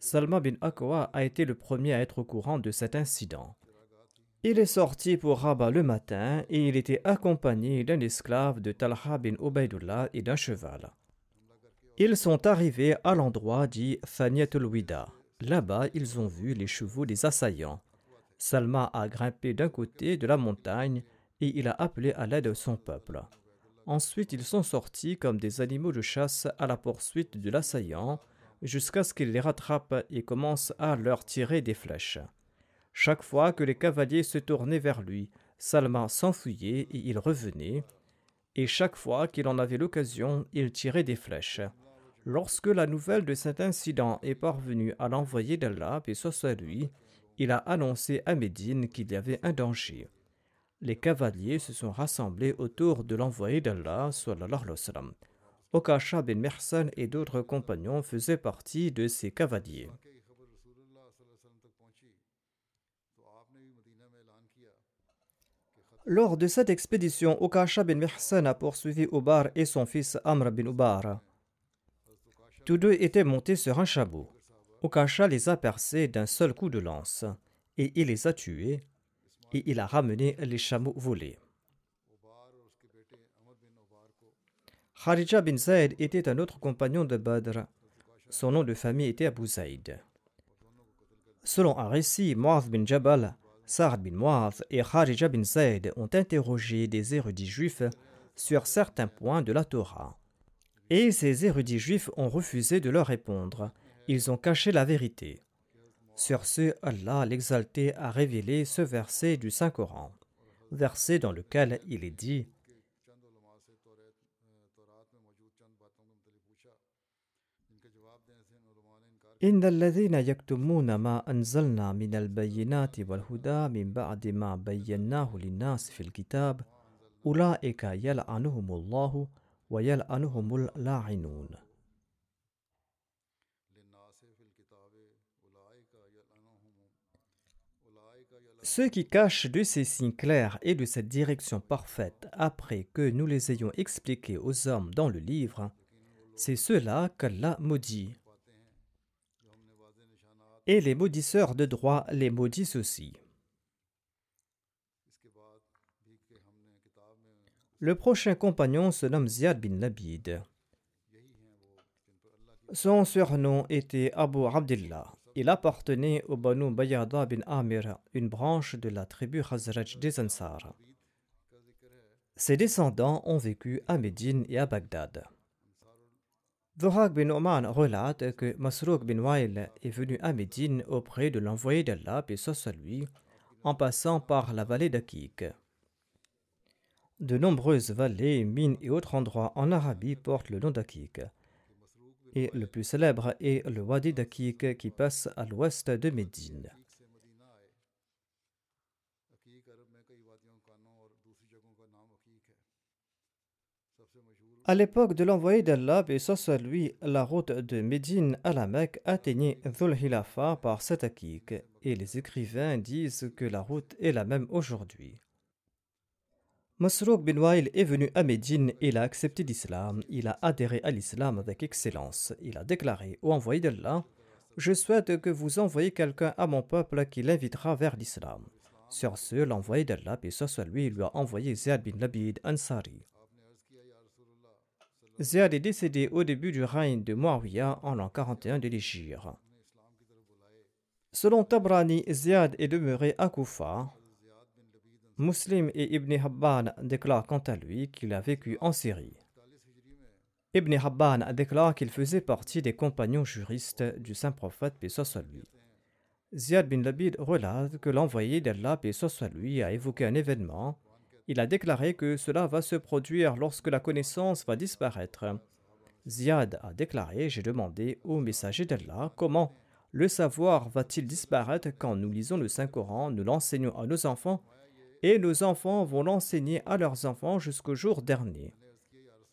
Salma bin Akwa a été le premier à être au courant de cet incident. Il est sorti pour Rabat le matin et il était accompagné d'un esclave de Talha bin Ubaidullah et d'un cheval. Ils sont arrivés à l'endroit dit Thaniyatul Wida. Là-bas, ils ont vu les chevaux des assaillants. Salma a grimpé d'un côté de la montagne et il a appelé à l'aide son peuple. Ensuite, ils sont sortis comme des animaux de chasse à la poursuite de l'assaillant jusqu'à ce qu'il les rattrape et commence à leur tirer des flèches. Chaque fois que les cavaliers se tournaient vers lui, Salma s'enfuyait et il revenait, et chaque fois qu'il en avait l'occasion, il tirait des flèches. Lorsque la nouvelle de cet incident est parvenue à l'envoyé d'Allah, et soit lui, il a annoncé à Médine qu'il y avait un danger. Les cavaliers se sont rassemblés autour de l'envoyé d'Allah. Okasha bin Mersan et d'autres compagnons faisaient partie de ces cavaliers. Lors de cette expédition, Okasha bin Mersan a poursuivi Ubar et son fils Amr bin Ubar. Tous deux étaient montés sur un chameau. Okasha les a percés d'un seul coup de lance, et il les a tués, et il a ramené les chameaux volés. Kharija bin Zaid était un autre compagnon de Badr. Son nom de famille était Abu Zaid. Selon un récit, Mu'adh bin Jabal, Sa'd bin Mu'adh et Kharija bin Zaid ont interrogé des érudits juifs sur certains points de la Torah. Et ces érudits juifs ont refusé de leur répondre. Ils ont caché la vérité. Sur ce, Allah l'exalté a révélé ce verset du Saint-Coran, verset dans lequel il est dit إن الذين يكتمون ما أنزلنا من البينات والهدى من بعد ما بيناه للناس في الكتاب أولئك يلعنهم الله ويلعنهم اللاعنون Ceux qui cachent de ces signes clairs et de cette direction parfaite après que nous les ayons expliqués aux hommes dans le livre, c'est ceux-là qu'Allah maudit. Et les maudisseurs de droit les maudissent aussi. Le prochain compagnon se nomme Ziad bin Labid. Son surnom était Abu Abdullah. Il appartenait au Banu Bayada bin Amir, une branche de la tribu Khazraj des Ansar. Ses descendants ont vécu à Médine et à Bagdad. Dhurak bin Oman relate que Masrouk bin Wail est venu à Médine auprès de l'envoyé d'Allah, et soit en passant par la vallée d'Akik. De nombreuses vallées, mines et autres endroits en Arabie portent le nom d'Akik et le plus célèbre est le Wadi d'Akik qui passe à l'ouest de Médine. À l'époque de l'envoyé d'Allah, et soit lui, la route de Médine à la Mecque atteignait Dhul Hilafa par cet Akik, et les écrivains disent que la route est la même aujourd'hui. Masrouk bin Wail est venu à Médine et il a accepté l'islam. Il a adhéré à l'islam avec excellence. Il a déclaré au envoyé d'Allah Je souhaite que vous envoyiez quelqu'un à mon peuple qui l'invitera vers l'islam. Sur ce, l'envoyé d'Allah, et soit lui, lui a envoyé Ziyad bin Labid Ansari. Ziyad est décédé au début du règne de Muawiyah en l'an 41 de l'Égypte. Selon Tabrani, Ziyad est demeuré à Koufa, Muslim et Ibn Habban déclarent quant à lui qu'il a vécu en Syrie. Ibn Habban déclare qu'il faisait partie des compagnons juristes du saint prophète, paix soit lui. Ziad bin Labid relate que l'envoyé d'Allah, paix soit a évoqué un événement. Il a déclaré que cela va se produire lorsque la connaissance va disparaître. Ziad a déclaré J'ai demandé au messager d'Allah comment le savoir va-t-il disparaître quand nous lisons le Saint-Coran, nous l'enseignons à nos enfants et nos enfants vont l'enseigner à leurs enfants jusqu'au jour dernier.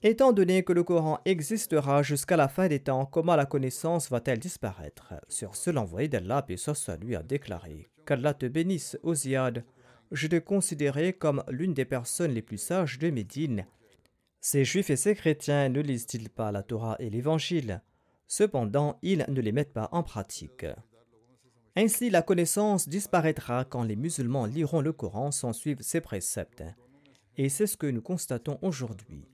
Étant donné que le Coran existera jusqu'à la fin des temps, comment la connaissance va-t-elle disparaître? Sur ce, l'envoyé d'Allah, et lui, a déclaré Qu'Allah te bénisse, Oziad. Je te considérais comme l'une des personnes les plus sages de Médine. Ces juifs et ces chrétiens ne lisent-ils pas la Torah et l'Évangile? Cependant, ils ne les mettent pas en pratique. Ainsi, la connaissance disparaîtra quand les musulmans liront le Coran sans suivre ses préceptes. Et c'est ce que nous constatons aujourd'hui.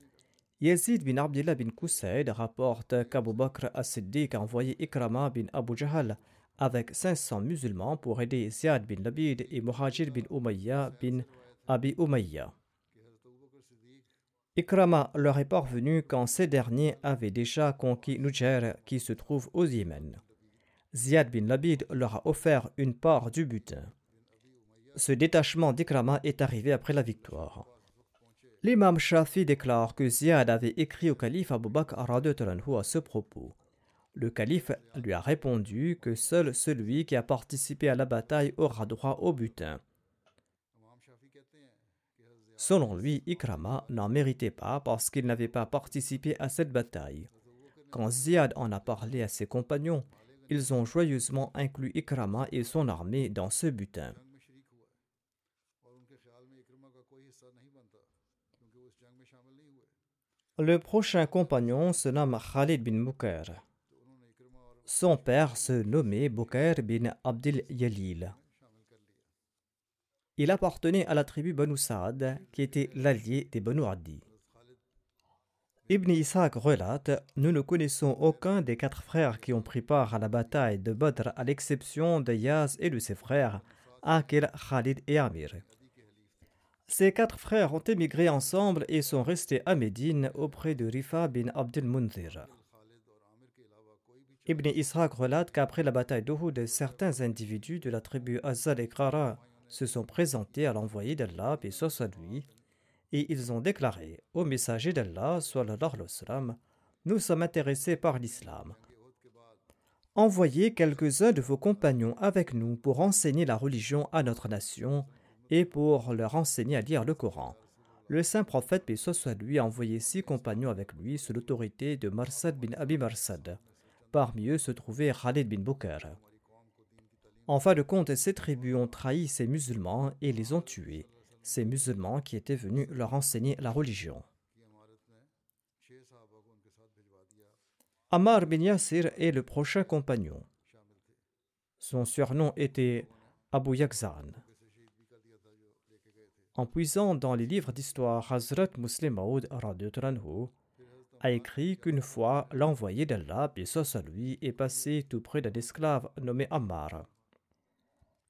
Yazid bin Abdullah bin Qusayd rapporte qu'Abu Bakr as-Siddiq a envoyé Ikrama bin Abu Jahal avec 500 musulmans pour aider Ziyad bin Labid et Muhajir bin Umayya bin Abi Umayya. Ikrama leur est parvenu quand ces derniers avaient déjà conquis Nujer qui se trouve au Yémen. Ziad bin Labid leur a offert une part du butin. Ce détachement d'Ikrama est arrivé après la victoire. L'imam Shafi déclare que Ziad avait écrit au calife Abu Bakr à ce propos. Le calife lui a répondu que seul celui qui a participé à la bataille aura droit au butin. Selon lui, Ikrama n'en méritait pas parce qu'il n'avait pas participé à cette bataille. Quand Ziad en a parlé à ses compagnons, ils ont joyeusement inclus Ikrama et son armée dans ce butin. Le prochain compagnon se nomme Khalid bin Mukair. Son père se nommait Bukair bin Abdil Yalil. Il appartenait à la tribu Banu Saad, qui était l'allié des Banu Adi. Ibn Ishaq relate Nous ne connaissons aucun des quatre frères qui ont pris part à la bataille de Badr, à l'exception de Yaz et de ses frères, Akil, Khalid et Amir. Ces quatre frères ont émigré ensemble et sont restés à Médine auprès de Rifa bin Abdel Munzir. Ibn Ishaq relate qu'après la bataille d'Uhud, certains individus de la tribu Azal et Qara se sont présentés à l'envoyé d'Allah, et soit lui, et ils ont déclaré au messager d'Allah, nous sommes intéressés par l'islam. Envoyez quelques-uns de vos compagnons avec nous pour enseigner la religion à notre nation et pour leur enseigner à lire le Coran. Le saint prophète, paix soit lui, a envoyé six compagnons avec lui sous l'autorité de Marsad bin Abi Marsad. Parmi eux se trouvait Khalid bin Bukar. En fin de compte, ces tribus ont trahi ces musulmans et les ont tués ces musulmans qui étaient venus leur enseigner la religion. Ammar bin Yasir est le prochain compagnon. Son surnom était Abu Yakzan. En puisant dans les livres d'histoire, Hazrat Muslim Maud a écrit qu'une fois l'envoyé d'Allah, et à lui, est passé tout près d'un esclave nommé Ammar.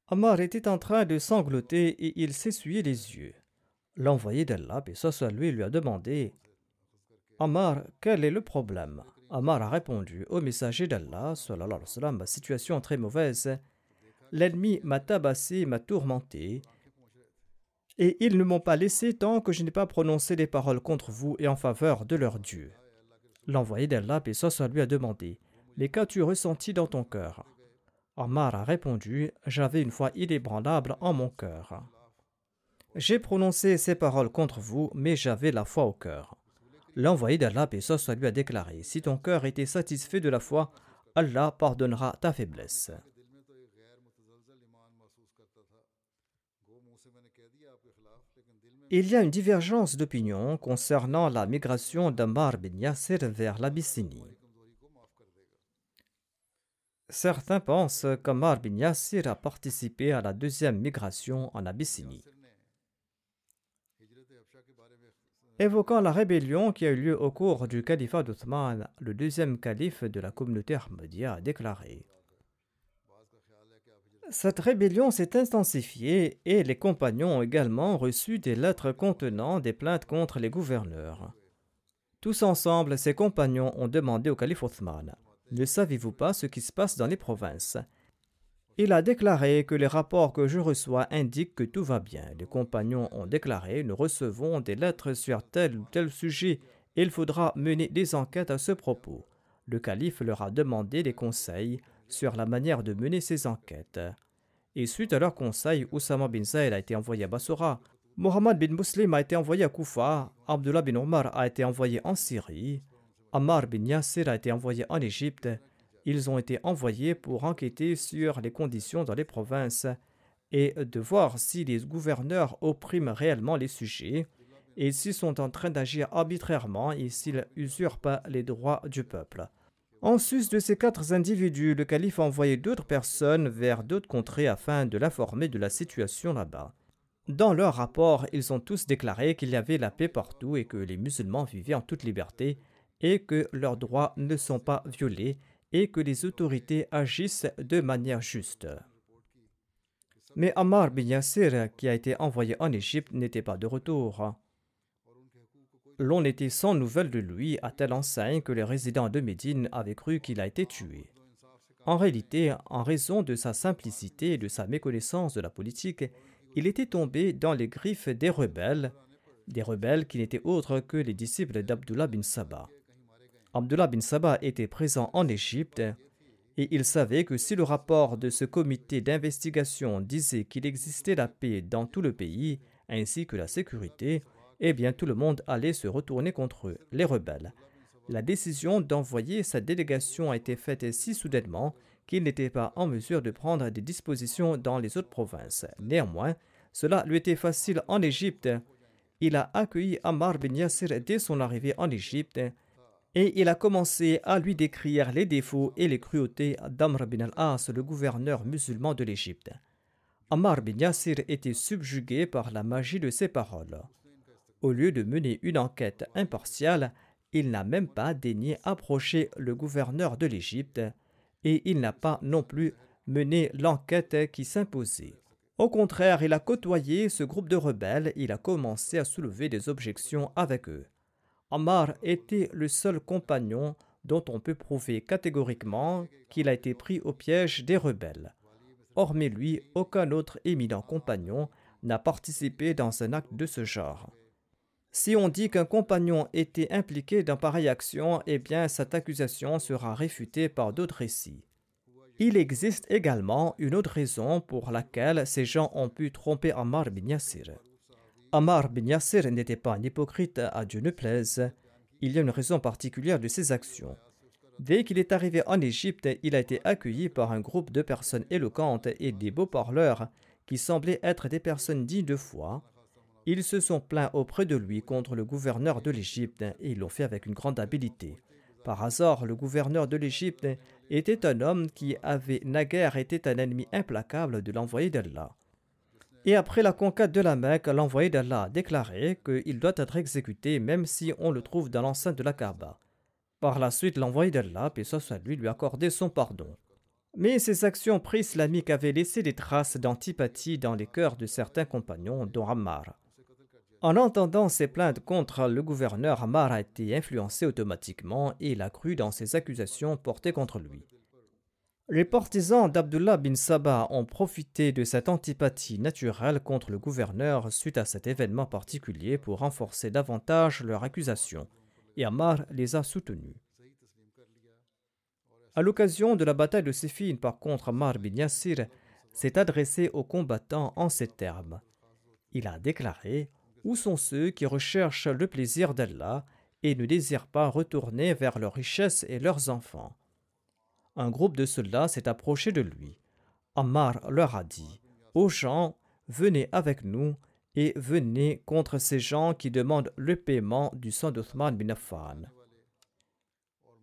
Ammar était en train de sangloter et il s'essuyait les yeux. L'envoyé d'Allah, et soit lui, lui a demandé Ammar, quel est le problème? Ammar a répondu au messager d'Allah, ma situation est très mauvaise. L'ennemi m'a tabassé, m'a tourmenté, et ils ne m'ont pas laissé tant que je n'ai pas prononcé des paroles contre vous et en faveur de leur Dieu. L'envoyé d'Allah, soit lui, a demandé Mais qu'as-tu ressenti dans ton cœur Omar a répondu J'avais une foi inébranlable en mon cœur. J'ai prononcé ces paroles contre vous, mais j'avais la foi au cœur. L'envoyé d'Allah, paix soit lui, a déclaré Si ton cœur était satisfait de la foi, Allah pardonnera ta faiblesse. Il y a une divergence d'opinion concernant la migration d'Ammar bin Yasser vers l'Abyssinie. Certains pensent qu'Omar bin Yassir a participé à la deuxième migration en Abyssinie. Évoquant la rébellion qui a eu lieu au cours du califat d'Othman, le deuxième calife de la communauté Ahmadiyya a déclaré Cette rébellion s'est intensifiée et les compagnons ont également reçu des lettres contenant des plaintes contre les gouverneurs. Tous ensemble, ces compagnons ont demandé au calife Othman ne savez-vous pas ce qui se passe dans les provinces? Il a déclaré que les rapports que je reçois indiquent que tout va bien. Les compagnons ont déclaré Nous recevons des lettres sur tel ou tel sujet. Il faudra mener des enquêtes à ce propos. Le calife leur a demandé des conseils sur la manière de mener ces enquêtes. Et suite à leurs conseils, Oussama bin Zayd a été envoyé à Bassora, Mohammed bin Muslim a été envoyé à Koufa, Abdullah bin Omar a été envoyé en Syrie, Ammar bin Yasser a été envoyé en Égypte. Ils ont été envoyés pour enquêter sur les conditions dans les provinces et de voir si les gouverneurs oppriment réellement les sujets et s'ils sont en train d'agir arbitrairement et s'ils usurpent les droits du peuple. En sus de ces quatre individus, le calife a envoyé d'autres personnes vers d'autres contrées afin de l'informer de la situation là-bas. Dans leur rapport, ils ont tous déclaré qu'il y avait la paix partout et que les musulmans vivaient en toute liberté et que leurs droits ne sont pas violés et que les autorités agissent de manière juste. Mais Ammar bin Yasser, qui a été envoyé en Égypte, n'était pas de retour. L'on était sans nouvelles de lui à telle enseigne que les résidents de Médine avaient cru qu'il a été tué. En réalité, en raison de sa simplicité et de sa méconnaissance de la politique, il était tombé dans les griffes des rebelles, des rebelles qui n'étaient autres que les disciples d'Abdullah bin Sabah. Abdullah bin Sabah était présent en Égypte et il savait que si le rapport de ce comité d'investigation disait qu'il existait la paix dans tout le pays ainsi que la sécurité, eh bien tout le monde allait se retourner contre eux, les rebelles. La décision d'envoyer sa délégation a été faite si soudainement qu'il n'était pas en mesure de prendre des dispositions dans les autres provinces. Néanmoins, cela lui était facile en Égypte. Il a accueilli Ammar bin Yasser dès son arrivée en Égypte et il a commencé à lui décrire les défauts et les cruautés d'Amr bin al-As, le gouverneur musulman de l'Égypte. Ammar bin Yassir était subjugué par la magie de ses paroles. Au lieu de mener une enquête impartiale, il n'a même pas daigné approcher le gouverneur de l'Égypte et il n'a pas non plus mené l'enquête qui s'imposait. Au contraire, il a côtoyé ce groupe de rebelles, il a commencé à soulever des objections avec eux. Ammar était le seul compagnon dont on peut prouver catégoriquement qu'il a été pris au piège des rebelles. Hormis lui, aucun autre éminent compagnon n'a participé dans un acte de ce genre. Si on dit qu'un compagnon était impliqué dans pareille action, eh bien cette accusation sera réfutée par d'autres récits. Il existe également une autre raison pour laquelle ces gens ont pu tromper Ammar bin Yassir. Ammar bin Yassir n'était pas un hypocrite, à Dieu ne plaise. Il y a une raison particulière de ses actions. Dès qu'il est arrivé en Égypte, il a été accueilli par un groupe de personnes éloquentes et des beaux parleurs qui semblaient être des personnes dignes de foi. Ils se sont plaints auprès de lui contre le gouverneur de l'Égypte et ils l'ont fait avec une grande habileté. Par hasard, le gouverneur de l'Égypte était un homme qui avait naguère été un ennemi implacable de l'envoyé d'Allah. Et après la conquête de la Mecque, l'envoyé d'Allah a déclaré qu'il doit être exécuté même si on le trouve dans l'enceinte de la Kaaba. Par la suite, l'envoyé d'Allah, paix soit lui, lui accordé son pardon. Mais ces actions pré-islamiques avaient laissé des traces d'antipathie dans les cœurs de certains compagnons, dont Ammar. En entendant ces plaintes contre le gouverneur, Ammar a été influencé automatiquement et il a cru dans ces accusations portées contre lui. Les partisans d'Abdullah bin Sabah ont profité de cette antipathie naturelle contre le gouverneur suite à cet événement particulier pour renforcer davantage leur accusation, et Ammar les a soutenus. À l'occasion de la bataille de Séphine, par contre, Ammar bin Yassir s'est adressé aux combattants en ces termes. Il a déclaré Où sont ceux qui recherchent le plaisir d'Allah et ne désirent pas retourner vers leurs richesses et leurs enfants? Un groupe de soldats s'est approché de lui. Ammar leur a dit Aux gens, venez avec nous et venez contre ces gens qui demandent le paiement du sang d'Othman bin Affan.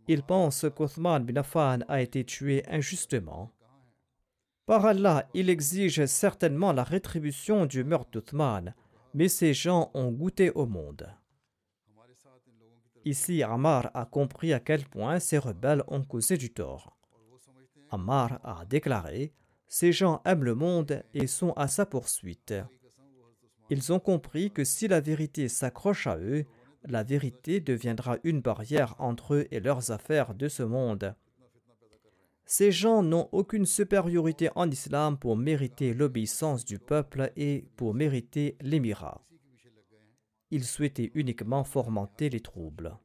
Ils pensent qu'Othman bin Affan a été tué injustement. Par Allah, il exige certainement la rétribution du meurtre d'Othman, mais ces gens ont goûté au monde. Ici, Ammar a compris à quel point ces rebelles ont causé du tort. Ammar a déclaré Ces gens aiment le monde et sont à sa poursuite. Ils ont compris que si la vérité s'accroche à eux, la vérité deviendra une barrière entre eux et leurs affaires de ce monde. Ces gens n'ont aucune supériorité en islam pour mériter l'obéissance du peuple et pour mériter l'émirat. Ils souhaitaient uniquement fomenter les troubles.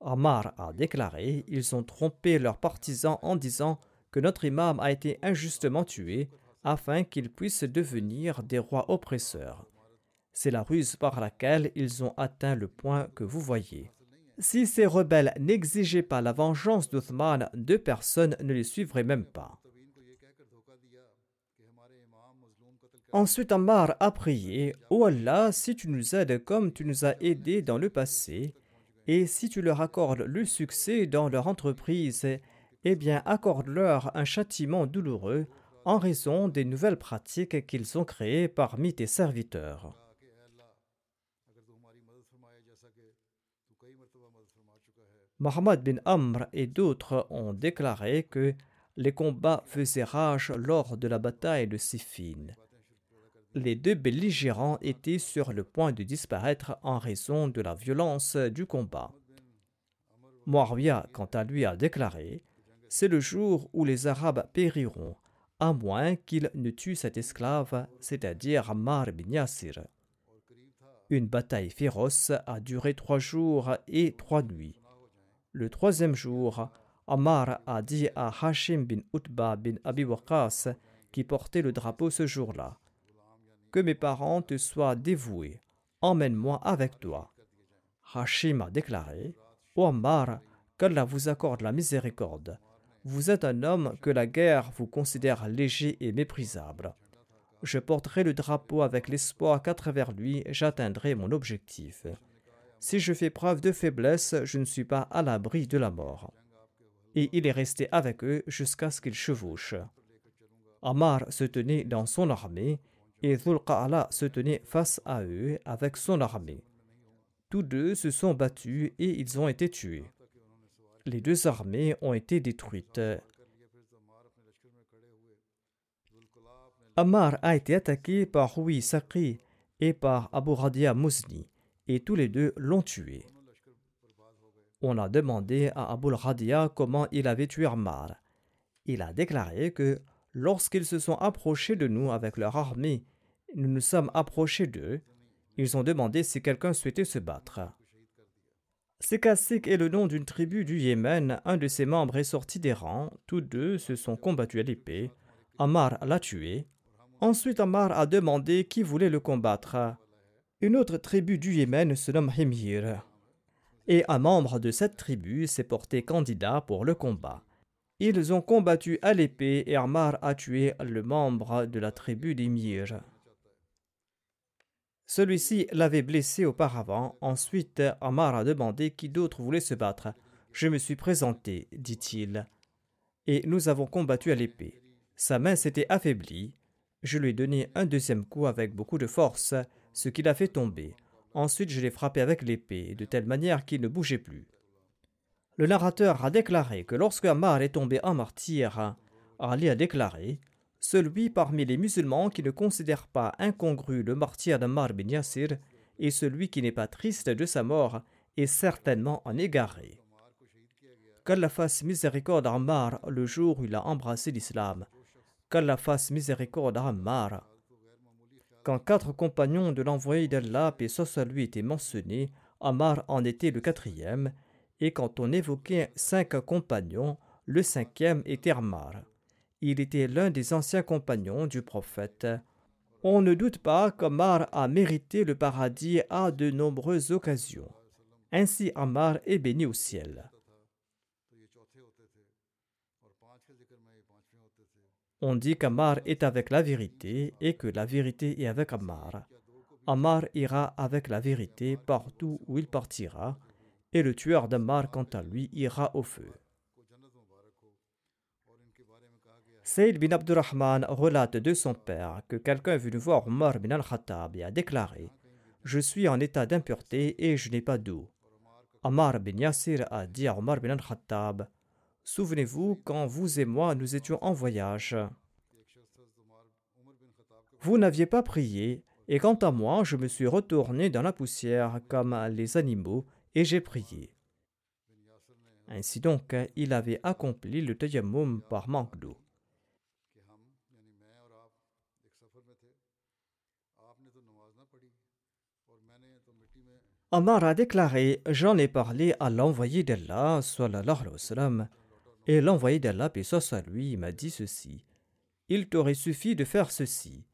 Ammar a déclaré Ils ont trompé leurs partisans en disant que notre imam a été injustement tué afin qu'ils puissent devenir des rois oppresseurs. C'est la ruse par laquelle ils ont atteint le point que vous voyez. Si ces rebelles n'exigeaient pas la vengeance d'Uthman, deux personnes ne les suivraient même pas. Ensuite, Ammar a prié oh Allah, si tu nous aides comme tu nous as aidés dans le passé, et si tu leur accordes le succès dans leur entreprise, eh bien accorde-leur un châtiment douloureux en raison des nouvelles pratiques qu'ils ont créées parmi tes serviteurs. Mohammed bin Amr et d'autres ont déclaré que les combats faisaient rage lors de la bataille de Siffin. Les deux belligérants étaient sur le point de disparaître en raison de la violence du combat. Muawiyah, quant à lui, a déclaré c'est le jour où les Arabes périront, à moins qu'ils ne tuent cet esclave, c'est-à-dire Ammar bin Yassir. Une bataille féroce a duré trois jours et trois nuits. Le troisième jour, Ammar a dit à Hashim bin Utba bin Abi qui portait le drapeau ce jour-là, Que mes parents te soient dévoués, emmène-moi avec toi. Hashim a déclaré, Ô Ammar, qu'Allah vous accorde la miséricorde. Vous êtes un homme que la guerre vous considère léger et méprisable. Je porterai le drapeau avec l'espoir qu'à travers lui j'atteindrai mon objectif. Si je fais preuve de faiblesse, je ne suis pas à l'abri de la mort. Et il est resté avec eux jusqu'à ce qu'ils chevauchent. Amar se tenait dans son armée et Zulqa'ala se tenait face à eux avec son armée. Tous deux se sont battus et ils ont été tués. Les deux armées ont été détruites. Ammar a été attaqué par Hui Saqi et par Abu Radia Muzni, et tous les deux l'ont tué. On a demandé à Abu Radia comment il avait tué Ammar. Il a déclaré que lorsqu'ils se sont approchés de nous avec leur armée, nous nous sommes approchés d'eux, ils ont demandé si quelqu'un souhaitait se battre. Sekasik est le nom d'une tribu du Yémen. Un de ses membres est sorti des rangs. Tous deux se sont combattus à l'épée. Ammar l'a tué. Ensuite, Ammar a demandé qui voulait le combattre. Une autre tribu du Yémen se nomme Himir. Et un membre de cette tribu s'est porté candidat pour le combat. Ils ont combattu à l'épée et Ammar a tué le membre de la tribu d'Himir. Celui-ci l'avait blessé auparavant. Ensuite, Ammar a demandé qui d'autre voulait se battre. Je me suis présenté, dit-il. Et nous avons combattu à l'épée. Sa main s'était affaiblie. Je lui ai donné un deuxième coup avec beaucoup de force, ce qui l'a fait tomber. Ensuite, je l'ai frappé avec l'épée, de telle manière qu'il ne bougeait plus. Le narrateur a déclaré que lorsque Ammar est tombé en martyr, Ali a déclaré celui parmi les musulmans qui ne considère pas incongru le martyr d'Ammar bin Yassir et celui qui n'est pas triste de sa mort est certainement en égaré. Qu'Allah fasse miséricorde à Ammar le jour où il a embrassé l'islam. Qu'Allah fasse miséricorde à Ammar. Quand quatre compagnons de l'envoyé d'Allah, et soit lui, étaient mentionnés, Ammar en était le quatrième, et quand on évoquait cinq compagnons, le cinquième était Ammar. Il était l'un des anciens compagnons du prophète. On ne doute pas qu'Ammar a mérité le paradis à de nombreuses occasions. Ainsi Ammar est béni au ciel. On dit qu'Ammar est avec la vérité et que la vérité est avec Ammar. Ammar ira avec la vérité partout où il partira, et le tueur d'Ammar, quant à lui, ira au feu. Saïd bin Abdurrahman relate de son père que quelqu'un est venu voir Omar bin al-Khattab et a déclaré Je suis en état d'impureté et je n'ai pas d'eau. Omar bin Yassir a dit à Omar bin al-Khattab Souvenez-vous quand vous et moi nous étions en voyage. Vous n'aviez pas prié, et quant à moi, je me suis retourné dans la poussière comme les animaux et j'ai prié. Ainsi donc, il avait accompli le tayammum par manque d'eau. Omar a déclaré J'en ai parlé à l'envoyé d'Allah, et l'envoyé d'Allah, et soit lui, m'a dit ceci Il t'aurait suffi de faire ceci.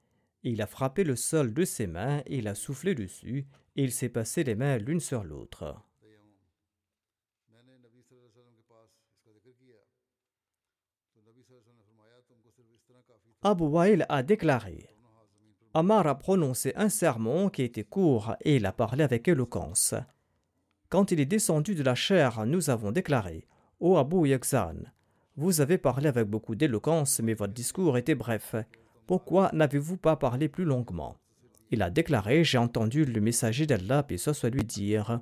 il a frappé le sol de ses mains, et il a soufflé dessus, et il s'est passé les mains l'une sur l'autre. Abu Wail a déclaré Amar a prononcé un sermon qui était court et il a parlé avec éloquence. Quand il est descendu de la chair, nous avons déclaré Ô Abu Yakzan, vous avez parlé avec beaucoup d'éloquence, mais votre discours était bref. Pourquoi n'avez-vous pas parlé plus longuement? Il a déclaré J'ai entendu le messager d'Allah, et soit lui dire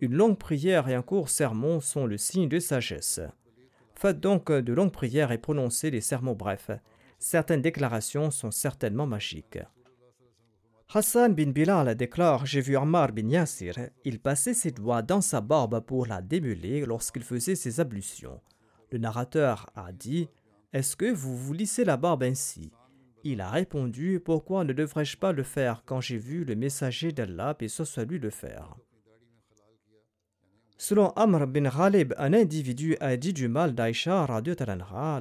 Une longue prière et un court sermon sont le signe de sagesse. Faites donc de longues prières et prononcez des sermons brefs. Certaines déclarations sont certainement magiques. Hassan bin Bilal déclare J'ai vu Ammar bin Yassir. Il passait ses doigts dans sa barbe pour la démêler lorsqu'il faisait ses ablutions. Le narrateur a dit Est-ce que vous vous lissez la barbe ainsi? Il a répondu Pourquoi ne devrais-je pas le faire quand j'ai vu le messager d'Allah et ce soit lui le faire? Selon Amr bin Ghalib, un individu a dit du mal d'Aïcha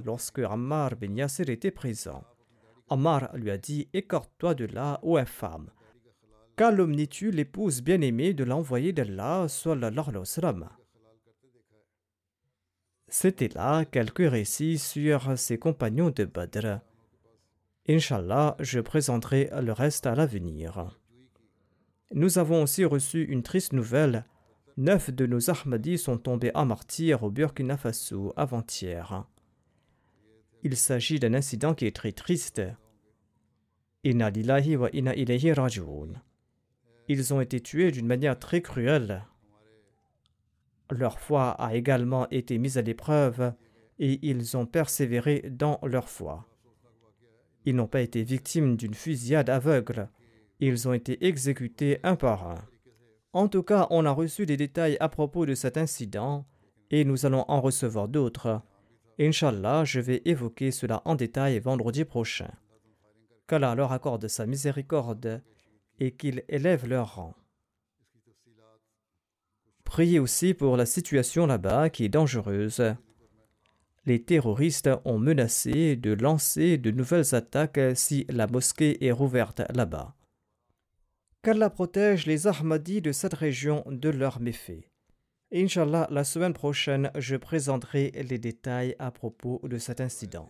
lorsque Ammar bin Yassir était présent. Omar lui a dit Écarte-toi de là, ô infâme. Calomnies-tu l'épouse bien-aimée de l'envoyé d'Allah, C'était là quelques récits sur ses compagnons de Badr. Inch'Allah, je présenterai le reste à l'avenir. Nous avons aussi reçu une triste nouvelle. Neuf de nos Ahmadis sont tombés en martyr au Burkina Faso avant-hier. Il s'agit d'un incident qui est très triste. Wa. Ils ont été tués d'une manière très cruelle. Leur foi a également été mise à l'épreuve et ils ont persévéré dans leur foi. Ils n'ont pas été victimes d'une fusillade aveugle. Ils ont été exécutés un par un. En tout cas, on a reçu des détails à propos de cet incident et nous allons en recevoir d'autres. Inch'Allah, je vais évoquer cela en détail vendredi prochain. Qu'Allah leur accorde sa miséricorde et qu'il élève leur rang. Priez aussi pour la situation là-bas qui est dangereuse. Les terroristes ont menacé de lancer de nouvelles attaques si la mosquée est rouverte là-bas. Qu'Allah protège les Ahmadis de cette région de leurs méfaits. Inch'Allah, la semaine prochaine, je présenterai les détails à propos de cet incident.